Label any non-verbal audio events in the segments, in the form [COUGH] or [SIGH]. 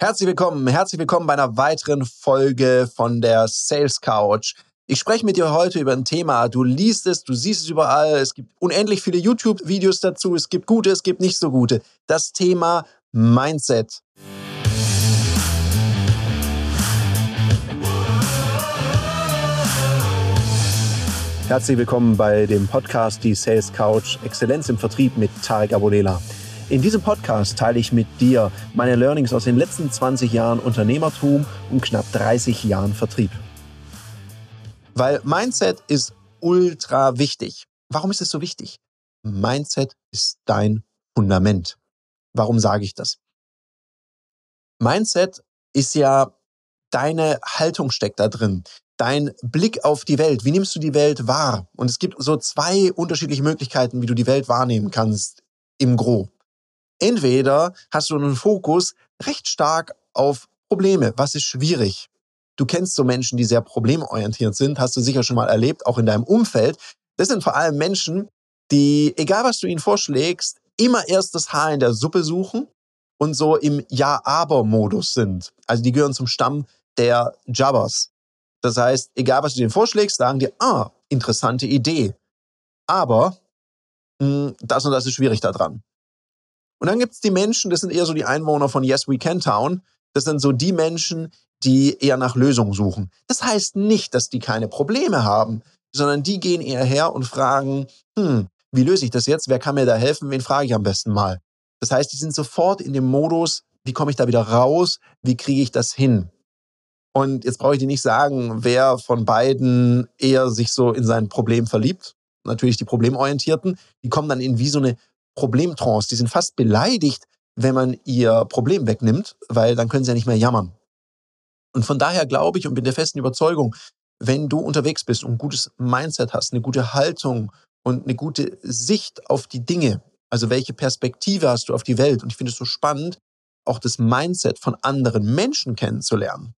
Herzlich willkommen, herzlich willkommen bei einer weiteren Folge von der Sales Couch. Ich spreche mit dir heute über ein Thema. Du liest es, du siehst es überall. Es gibt unendlich viele YouTube-Videos dazu. Es gibt gute, es gibt nicht so gute. Das Thema Mindset. Herzlich willkommen bei dem Podcast Die Sales Couch Exzellenz im Vertrieb mit Tarek Abodela. In diesem Podcast teile ich mit dir meine Learnings aus den letzten 20 Jahren Unternehmertum und knapp 30 Jahren Vertrieb. Weil Mindset ist ultra wichtig. Warum ist es so wichtig? Mindset ist dein Fundament. Warum sage ich das? Mindset ist ja deine Haltung steckt da drin. Dein Blick auf die Welt. Wie nimmst du die Welt wahr? Und es gibt so zwei unterschiedliche Möglichkeiten, wie du die Welt wahrnehmen kannst im Gro. Entweder hast du einen Fokus recht stark auf Probleme. Was ist schwierig? Du kennst so Menschen, die sehr problemorientiert sind, hast du sicher schon mal erlebt, auch in deinem Umfeld. Das sind vor allem Menschen, die, egal was du ihnen vorschlägst, immer erst das Haar in der Suppe suchen und so im Ja-Aber-Modus sind. Also die gehören zum Stamm der Jabbers. Das heißt, egal was du denen vorschlägst, sagen die, ah, interessante Idee. Aber mh, hm, das und das ist schwierig daran. Und dann gibt es die Menschen, das sind eher so die Einwohner von Yes We Can Town. Das sind so die Menschen, die eher nach Lösungen suchen. Das heißt nicht, dass die keine Probleme haben, sondern die gehen eher her und fragen, hm, wie löse ich das jetzt? Wer kann mir da helfen? Wen frage ich am besten mal? Das heißt, die sind sofort in dem Modus, wie komme ich da wieder raus? Wie kriege ich das hin? Und jetzt brauche ich dir nicht sagen, wer von beiden eher sich so in sein Problem verliebt. Natürlich die Problemorientierten, die kommen dann in wie so eine Problemtrance. Die sind fast beleidigt, wenn man ihr Problem wegnimmt, weil dann können sie ja nicht mehr jammern. Und von daher glaube ich und bin der festen Überzeugung, wenn du unterwegs bist und ein gutes Mindset hast, eine gute Haltung und eine gute Sicht auf die Dinge, also welche Perspektive hast du auf die Welt? Und ich finde es so spannend, auch das Mindset von anderen Menschen kennenzulernen.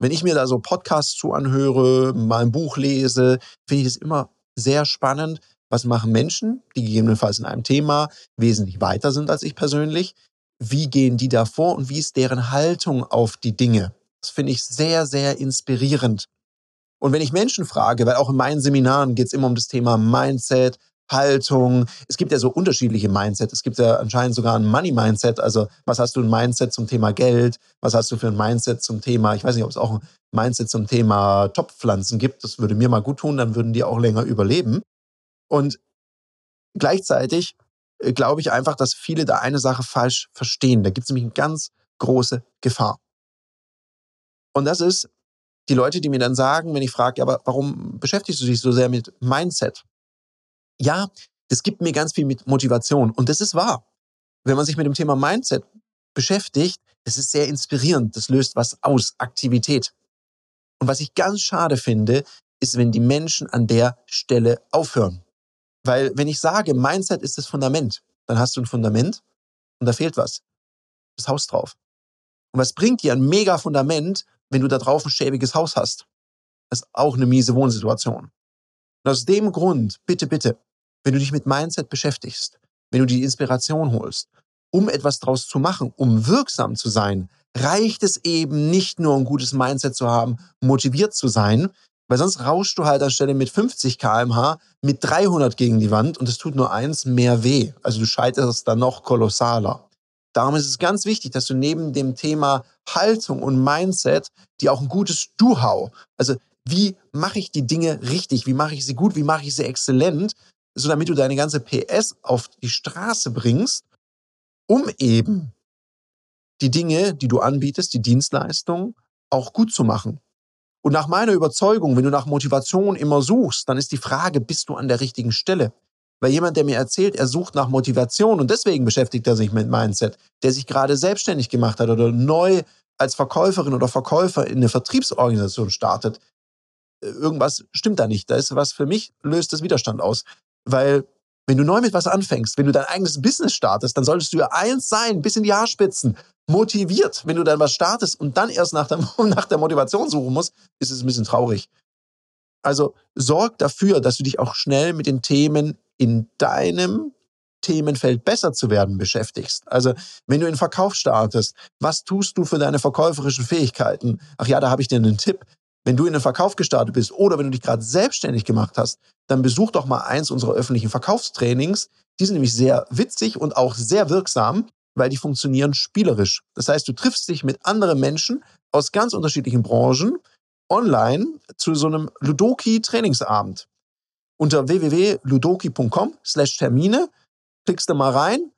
Wenn ich mir da so Podcasts zu anhöre, mal ein Buch lese, finde ich es immer sehr spannend, was machen Menschen, die gegebenenfalls in einem Thema wesentlich weiter sind als ich persönlich? Wie gehen die da vor und wie ist deren Haltung auf die Dinge? Das finde ich sehr, sehr inspirierend. Und wenn ich Menschen frage, weil auch in meinen Seminaren geht es immer um das Thema Mindset, Haltung. Es gibt ja so unterschiedliche Mindset. Es gibt ja anscheinend sogar ein Money-Mindset. Also was hast du ein Mindset zum Thema Geld? Was hast du für ein Mindset zum Thema, ich weiß nicht, ob es auch ein Mindset zum Thema Topfpflanzen gibt. Das würde mir mal gut tun, dann würden die auch länger überleben. Und gleichzeitig äh, glaube ich einfach, dass viele da eine Sache falsch verstehen. Da gibt es nämlich eine ganz große Gefahr. Und das ist die Leute, die mir dann sagen, wenn ich frage, aber warum beschäftigst du dich so sehr mit Mindset? Ja, das gibt mir ganz viel mit Motivation. Und das ist wahr. Wenn man sich mit dem Thema Mindset beschäftigt, es ist sehr inspirierend. Das löst was aus, Aktivität. Und was ich ganz schade finde, ist, wenn die Menschen an der Stelle aufhören. Weil wenn ich sage, Mindset ist das Fundament, dann hast du ein Fundament und da fehlt was. Das Haus drauf. Und was bringt dir ein mega Fundament, wenn du da drauf ein schäbiges Haus hast? Das ist auch eine miese Wohnsituation. Und aus dem Grund, bitte, bitte, wenn du dich mit Mindset beschäftigst, wenn du die Inspiration holst, um etwas draus zu machen, um wirksam zu sein, reicht es eben nicht nur ein gutes Mindset zu haben, motiviert zu sein, weil sonst rauschst du halt anstelle mit 50 kmh mit 300 gegen die Wand und es tut nur eins mehr weh. Also du scheiterst dann noch kolossaler. Darum ist es ganz wichtig, dass du neben dem Thema Haltung und Mindset dir auch ein gutes Do-How, also wie mache ich die Dinge richtig, wie mache ich sie gut, wie mache ich sie exzellent, so damit du deine ganze PS auf die Straße bringst, um eben die Dinge, die du anbietest, die Dienstleistungen, auch gut zu machen. Und nach meiner Überzeugung, wenn du nach Motivation immer suchst, dann ist die Frage, bist du an der richtigen Stelle? Weil jemand, der mir erzählt, er sucht nach Motivation und deswegen beschäftigt er sich mit Mindset, der sich gerade selbstständig gemacht hat oder neu als Verkäuferin oder Verkäufer in eine Vertriebsorganisation startet, äh, irgendwas stimmt da nicht. Da ist was für mich, löst das Widerstand aus. Weil wenn du neu mit was anfängst, wenn du dein eigenes Business startest, dann solltest du ja eins sein, bis in die Haarspitzen motiviert, wenn du dann was startest und dann erst nach der, [LAUGHS] nach der Motivation suchen musst, ist es ein bisschen traurig. Also sorg dafür, dass du dich auch schnell mit den Themen in deinem Themenfeld besser zu werden beschäftigst. Also wenn du in Verkauf startest, was tust du für deine verkäuferischen Fähigkeiten? Ach ja, da habe ich dir einen Tipp. Wenn du in den Verkauf gestartet bist oder wenn du dich gerade selbstständig gemacht hast, dann besuch doch mal eins unserer öffentlichen Verkaufstrainings. Die sind nämlich sehr witzig und auch sehr wirksam, weil die funktionieren spielerisch. Das heißt, du triffst dich mit anderen Menschen aus ganz unterschiedlichen Branchen online zu so einem Ludoki-Trainingsabend. Unter www.ludoki.com slash Termine klickst du mal rein,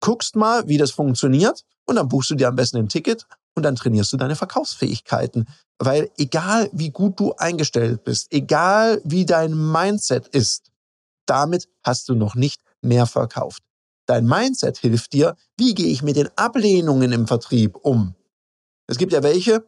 guckst mal, wie das funktioniert und dann buchst du dir am besten ein Ticket und dann trainierst du deine Verkaufsfähigkeiten. Weil egal wie gut du eingestellt bist, egal wie dein Mindset ist, damit hast du noch nicht mehr verkauft. Dein Mindset hilft dir, wie gehe ich mit den Ablehnungen im Vertrieb um. Es gibt ja welche,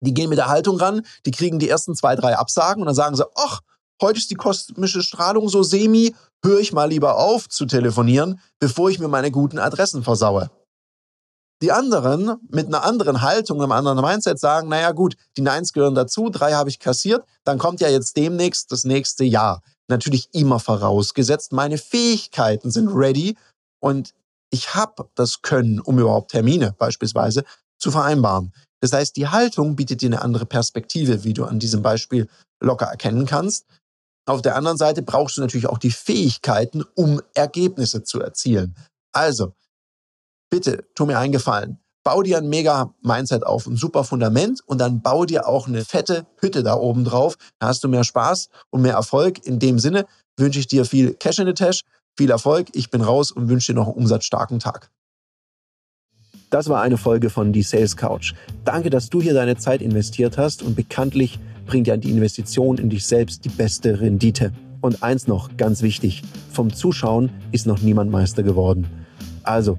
die gehen mit der Haltung ran, die kriegen die ersten zwei, drei Absagen und dann sagen sie, ach, heute ist die kosmische Strahlung so semi, höre ich mal lieber auf zu telefonieren, bevor ich mir meine guten Adressen versaue. Die anderen mit einer anderen Haltung, einem anderen Mindset sagen, naja gut, die Nines gehören dazu, drei habe ich kassiert, dann kommt ja jetzt demnächst das nächste Jahr. Natürlich immer vorausgesetzt, meine Fähigkeiten sind ready und ich habe das Können, um überhaupt Termine beispielsweise zu vereinbaren. Das heißt, die Haltung bietet dir eine andere Perspektive, wie du an diesem Beispiel locker erkennen kannst. Auf der anderen Seite brauchst du natürlich auch die Fähigkeiten, um Ergebnisse zu erzielen. Also, bitte, tu mir einen Gefallen. Bau dir ein mega Mindset auf, ein super Fundament und dann bau dir auch eine fette Hütte da oben drauf. Da hast du mehr Spaß und mehr Erfolg. In dem Sinne wünsche ich dir viel Cash in the Tash, viel Erfolg. Ich bin raus und wünsche dir noch einen umsatzstarken Tag. Das war eine Folge von Die Sales Couch. Danke, dass du hier deine Zeit investiert hast und bekanntlich bringt ja die Investition in dich selbst die beste Rendite. Und eins noch, ganz wichtig, vom Zuschauen ist noch niemand Meister geworden. Also,